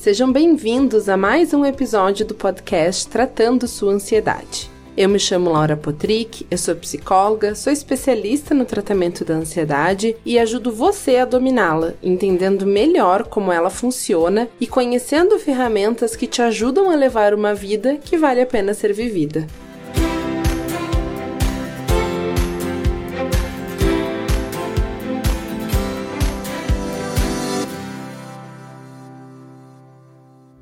Sejam bem-vindos a mais um episódio do podcast Tratando Sua Ansiedade. Eu me chamo Laura Potrick, eu sou psicóloga, sou especialista no tratamento da ansiedade e ajudo você a dominá-la, entendendo melhor como ela funciona e conhecendo ferramentas que te ajudam a levar uma vida que vale a pena ser vivida.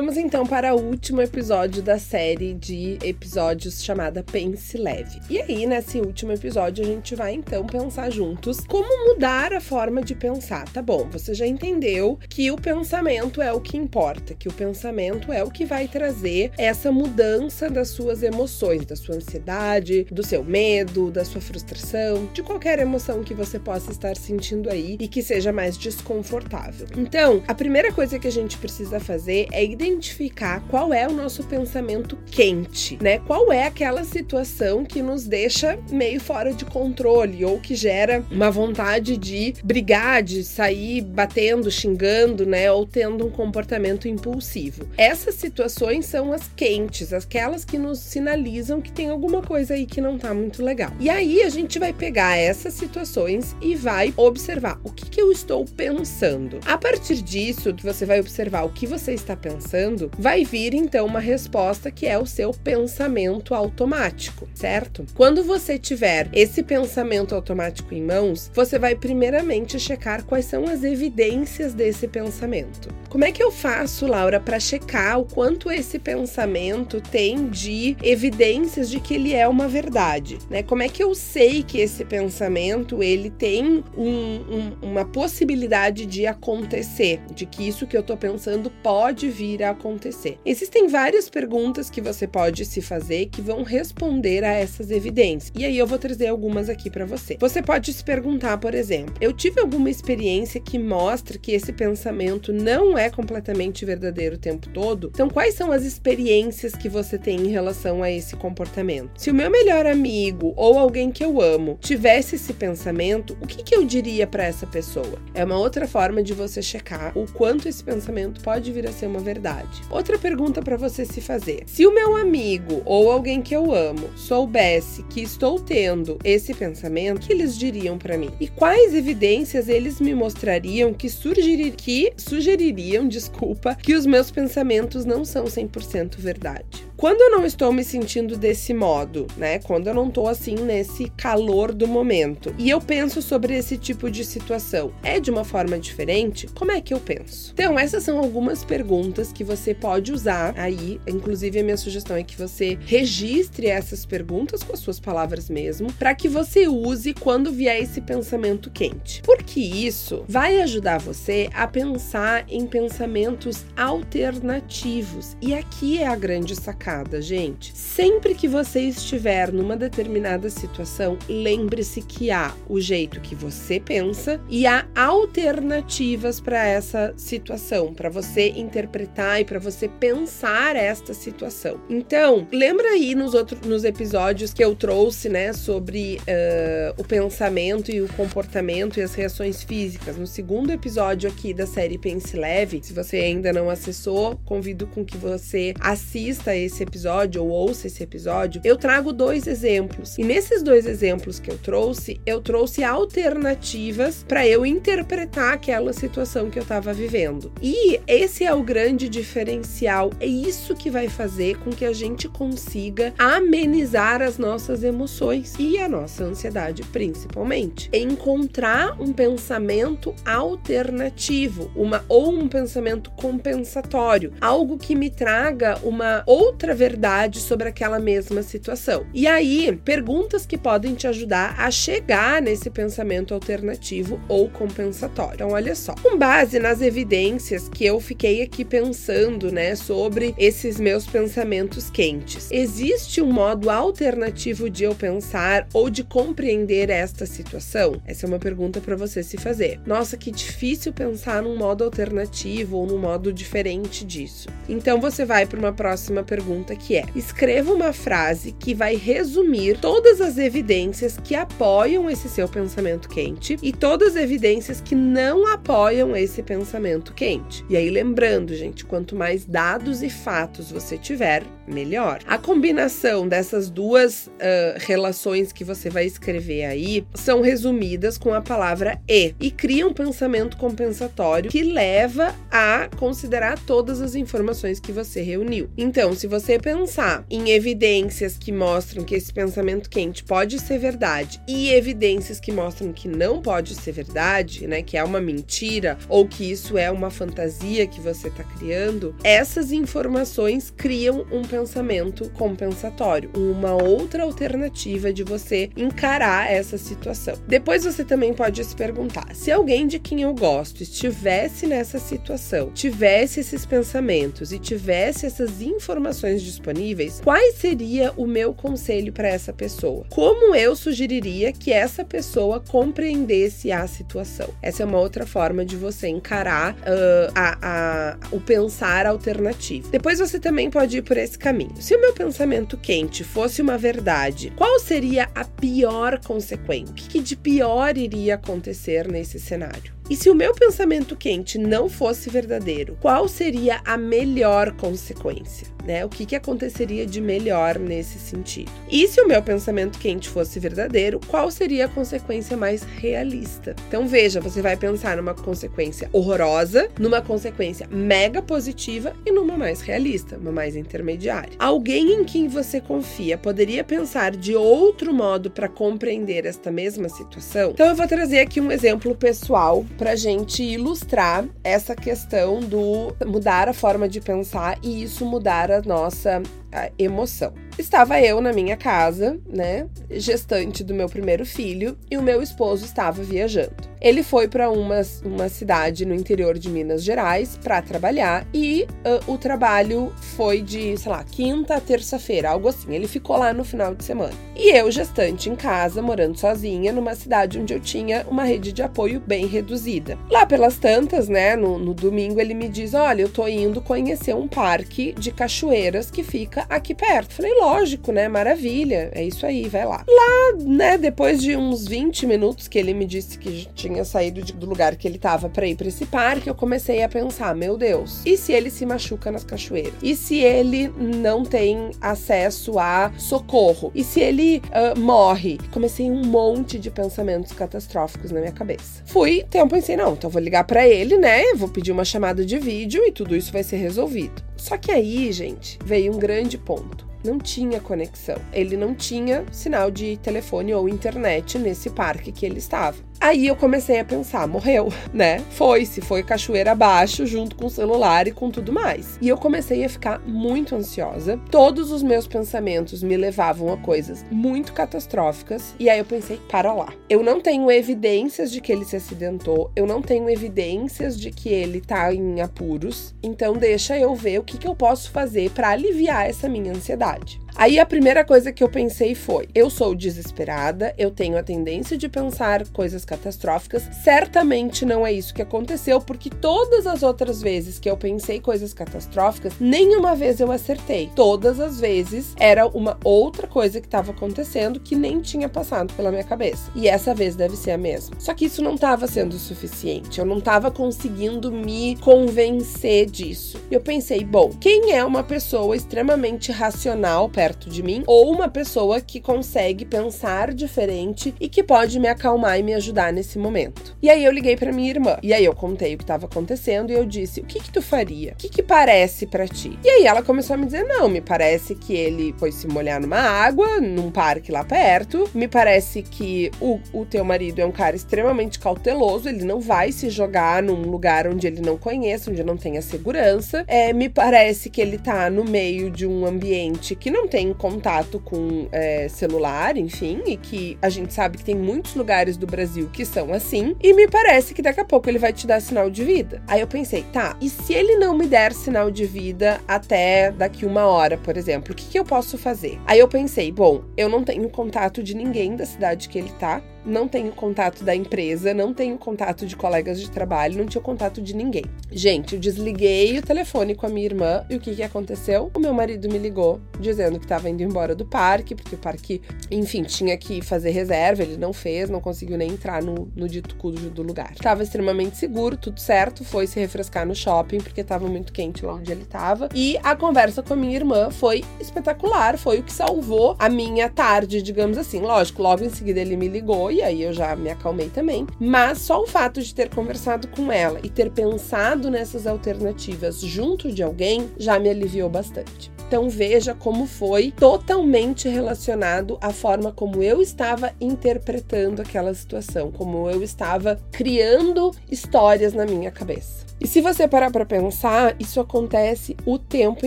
Vamos então para o último episódio da série de episódios chamada Pense Leve. E aí, nesse último episódio, a gente vai então pensar juntos como mudar a forma de pensar. Tá bom, você já entendeu que o pensamento é o que importa, que o pensamento é o que vai trazer essa mudança das suas emoções, da sua ansiedade, do seu medo, da sua frustração, de qualquer emoção que você possa estar sentindo aí e que seja mais desconfortável. Então, a primeira coisa que a gente precisa fazer é identificar identificar qual é o nosso pensamento quente, né? Qual é aquela situação que nos deixa meio fora de controle ou que gera uma vontade de brigar, de sair batendo, xingando, né? Ou tendo um comportamento impulsivo. Essas situações são as quentes, aquelas que nos sinalizam que tem alguma coisa aí que não tá muito legal. E aí a gente vai pegar essas situações e vai observar o que, que eu estou pensando. A partir disso, você vai observar o que você está pensando pensando, vai vir então uma resposta que é o seu pensamento automático, certo? Quando você tiver esse pensamento automático em mãos, você vai primeiramente checar quais são as evidências desse pensamento. Como é que eu faço, Laura, para checar o quanto esse pensamento tem de evidências de que ele é uma verdade, né? Como é que eu sei que esse pensamento ele tem um, um, uma possibilidade de acontecer, de que isso que eu tô pensando pode vir a acontecer? Existem várias perguntas que você pode se fazer que vão responder a essas evidências. E aí eu vou trazer algumas aqui para você. Você pode se perguntar, por exemplo, eu tive alguma experiência que mostra que esse pensamento não é completamente verdadeiro o tempo todo? Então, quais são as experiências que você tem em relação a esse comportamento? Se o meu melhor amigo ou alguém que eu amo tivesse esse pensamento, o que, que eu diria para essa pessoa? É uma outra forma de você checar o quanto esse pensamento pode vir a ser uma verdade verdade. Outra pergunta para você se fazer: se o meu amigo ou alguém que eu amo soubesse que estou tendo esse pensamento, o que eles diriam para mim? E quais evidências eles me mostrariam que, sugerir, que sugeririam, desculpa, que os meus pensamentos não são 100% verdade? Quando eu não estou me sentindo desse modo, né? Quando eu não estou assim nesse calor do momento e eu penso sobre esse tipo de situação, é de uma forma diferente? Como é que eu penso? Então, essas são algumas perguntas que você pode usar aí. Inclusive, a minha sugestão é que você registre essas perguntas com as suas palavras mesmo, para que você use quando vier esse pensamento quente. Porque isso vai ajudar você a pensar em pensamentos alternativos. E aqui é a grande sacada, gente. Sempre que você estiver numa determinada situação, lembre-se que há o jeito que você pensa e há alternativas para essa situação, para você interpretar e para você pensar esta situação. Então, lembra aí nos outros nos episódios que eu trouxe, né, sobre uh, o pensamento e o comportamento e as reações físicas. No segundo episódio aqui da série Pense Leve, se você ainda não acessou, convido com que você assista esse episódio ou ouça esse episódio, eu trago dois exemplos. E nesses dois exemplos que eu trouxe, eu trouxe alternativas para eu interpretar aquela situação que eu estava vivendo. E esse é o grande diferencial. É isso que vai fazer com que a gente consiga amenizar as nossas emoções e a nossa ansiedade, principalmente. Encontrar um pensamento alternativo, uma ou um pensamento compensatório, algo que me traga uma outra verdade sobre aquela mesma situação. E aí, perguntas que podem te ajudar a chegar nesse pensamento alternativo ou compensatório. Então, olha só. Com base nas evidências que eu fiquei aqui pensando, né, sobre esses meus pensamentos quentes, existe um modo alternativo de eu pensar ou de compreender esta situação? Essa é uma pergunta para você se fazer. Nossa, que difícil pensar num modo alternativo ou num modo diferente disso. Então, você vai para uma próxima pergunta que é: escreva uma frase que vai resumir todas as evidências que apoiam esse seu pensamento quente e todas as evidências que não apoiam esse pensamento quente. E aí lembrando, gente, quando quanto mais dados e fatos você tiver, melhor. A combinação dessas duas uh, relações que você vai escrever aí são resumidas com a palavra e e cria um pensamento compensatório que leva a considerar todas as informações que você reuniu. Então, se você pensar em evidências que mostram que esse pensamento quente pode ser verdade e evidências que mostram que não pode ser verdade, né, que é uma mentira ou que isso é uma fantasia que você está criando, essas informações criam um pensamento compensatório, uma outra alternativa de você encarar essa situação. Depois você também pode se perguntar: se alguém de quem eu gosto estivesse nessa situação, tivesse esses pensamentos e tivesse essas informações disponíveis, quais seria o meu conselho para essa pessoa? Como eu sugeriria que essa pessoa compreendesse a situação? Essa é uma outra forma de você encarar uh, a, a, o pensar. Depois você também pode ir por esse caminho. Se o meu pensamento quente fosse uma verdade, qual seria a pior consequência? O que de pior iria acontecer nesse cenário? E se o meu pensamento quente não fosse verdadeiro, qual seria a melhor consequência? Né? O que, que aconteceria de melhor nesse sentido? E se o meu pensamento quente fosse verdadeiro, qual seria a consequência mais realista? Então veja, você vai pensar numa consequência horrorosa, numa consequência mega positiva e numa mais realista, uma mais intermediária. Alguém em quem você confia poderia pensar de outro modo para compreender esta mesma situação? Então eu vou trazer aqui um exemplo pessoal para gente ilustrar essa questão do mudar a forma de pensar e isso mudar a nossa a emoção. Estava eu na minha casa, né, gestante do meu primeiro filho, e o meu esposo estava viajando. Ele foi para uma, uma cidade no interior de Minas Gerais para trabalhar e uh, o trabalho foi de, sei lá, quinta a terça-feira, algo assim. Ele ficou lá no final de semana. E eu, gestante em casa, morando sozinha, numa cidade onde eu tinha uma rede de apoio bem reduzida. Lá pelas tantas, né, no, no domingo, ele me diz: Olha, eu tô indo conhecer um parque de cachoeiras que fica aqui perto. Falei, lógico, né? Maravilha. É isso aí, vai lá. Lá, né, depois de uns 20 minutos que ele me disse que tinha saído de, do lugar que ele tava para ir para esse parque, eu comecei a pensar, meu Deus, e se ele se machuca nas cachoeiras? E se ele não tem acesso a socorro? E se ele uh, morre? Comecei um monte de pensamentos catastróficos na minha cabeça. Fui, então pensei, não, então vou ligar para ele, né? Vou pedir uma chamada de vídeo e tudo isso vai ser resolvido. Só que aí, gente, veio um grande ponto não tinha conexão. Ele não tinha sinal de telefone ou internet nesse parque que ele estava. Aí eu comecei a pensar, morreu, né? Foi-se, foi cachoeira abaixo, junto com o celular e com tudo mais. E eu comecei a ficar muito ansiosa. Todos os meus pensamentos me levavam a coisas muito catastróficas. E aí eu pensei, para lá. Eu não tenho evidências de que ele se acidentou, eu não tenho evidências de que ele tá em apuros. Então deixa eu ver o que, que eu posso fazer para aliviar essa minha ansiedade. Aí a primeira coisa que eu pensei foi: eu sou desesperada, eu tenho a tendência de pensar coisas catastróficas. Certamente não é isso que aconteceu, porque todas as outras vezes que eu pensei coisas catastróficas, nenhuma vez eu acertei. Todas as vezes era uma outra coisa que estava acontecendo que nem tinha passado pela minha cabeça. E essa vez deve ser a mesma. Só que isso não estava sendo suficiente. Eu não estava conseguindo me convencer disso. Eu pensei, bom, quem é uma pessoa extremamente racional perto de mim, ou uma pessoa que consegue pensar diferente e que pode me acalmar e me ajudar nesse momento. E aí eu liguei para minha irmã. E aí eu contei o que estava acontecendo e eu disse: "O que que tu faria? O que que parece para ti?" E aí ela começou a me dizer: "Não, me parece que ele foi se molhar numa água, num parque lá perto. Me parece que o, o teu marido é um cara extremamente cauteloso, ele não vai se jogar num lugar onde ele não conheça, onde não tenha segurança. É, me parece que ele tá no meio de um ambiente que não tem contato com é, celular, enfim, e que a gente sabe que tem muitos lugares do Brasil que são assim, e me parece que daqui a pouco ele vai te dar sinal de vida. Aí eu pensei, tá, e se ele não me der sinal de vida até daqui uma hora, por exemplo, o que, que eu posso fazer? Aí eu pensei, bom, eu não tenho contato de ninguém da cidade que ele tá, não tenho contato da empresa, não tenho contato de colegas de trabalho, não tinha contato de ninguém. Gente, eu desliguei o telefone com a minha irmã e o que, que aconteceu? O meu marido me ligou dizendo que estava indo embora do parque, porque o parque, enfim, tinha que fazer reserva, ele não fez, não conseguiu nem entrar no, no dito cujo do lugar. Estava extremamente seguro, tudo certo, foi se refrescar no shopping, porque estava muito quente lá onde ele estava. E a conversa com a minha irmã foi espetacular, foi o que salvou a minha tarde, digamos assim. Lógico, logo em seguida ele me ligou e aí eu já me acalmei também. Mas só o fato de ter conversado com ela e ter pensado nessas alternativas junto de alguém já me aliviou bastante. Então veja como foi totalmente relacionado à forma como eu estava interpretando aquela situação, como eu estava criando histórias na minha cabeça. E se você parar para pensar, isso acontece o tempo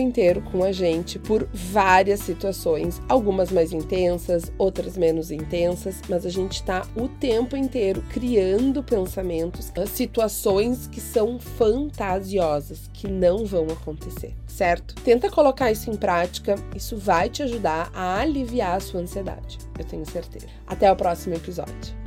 inteiro com a gente por várias situações, algumas mais intensas, outras menos intensas, mas a gente está o tempo inteiro criando pensamentos, situações que são fantasiosas, que não vão acontecer, certo? Tenta colocar isso em prática, isso vai te ajudar a aliviar a sua ansiedade, eu tenho certeza. Até o próximo episódio.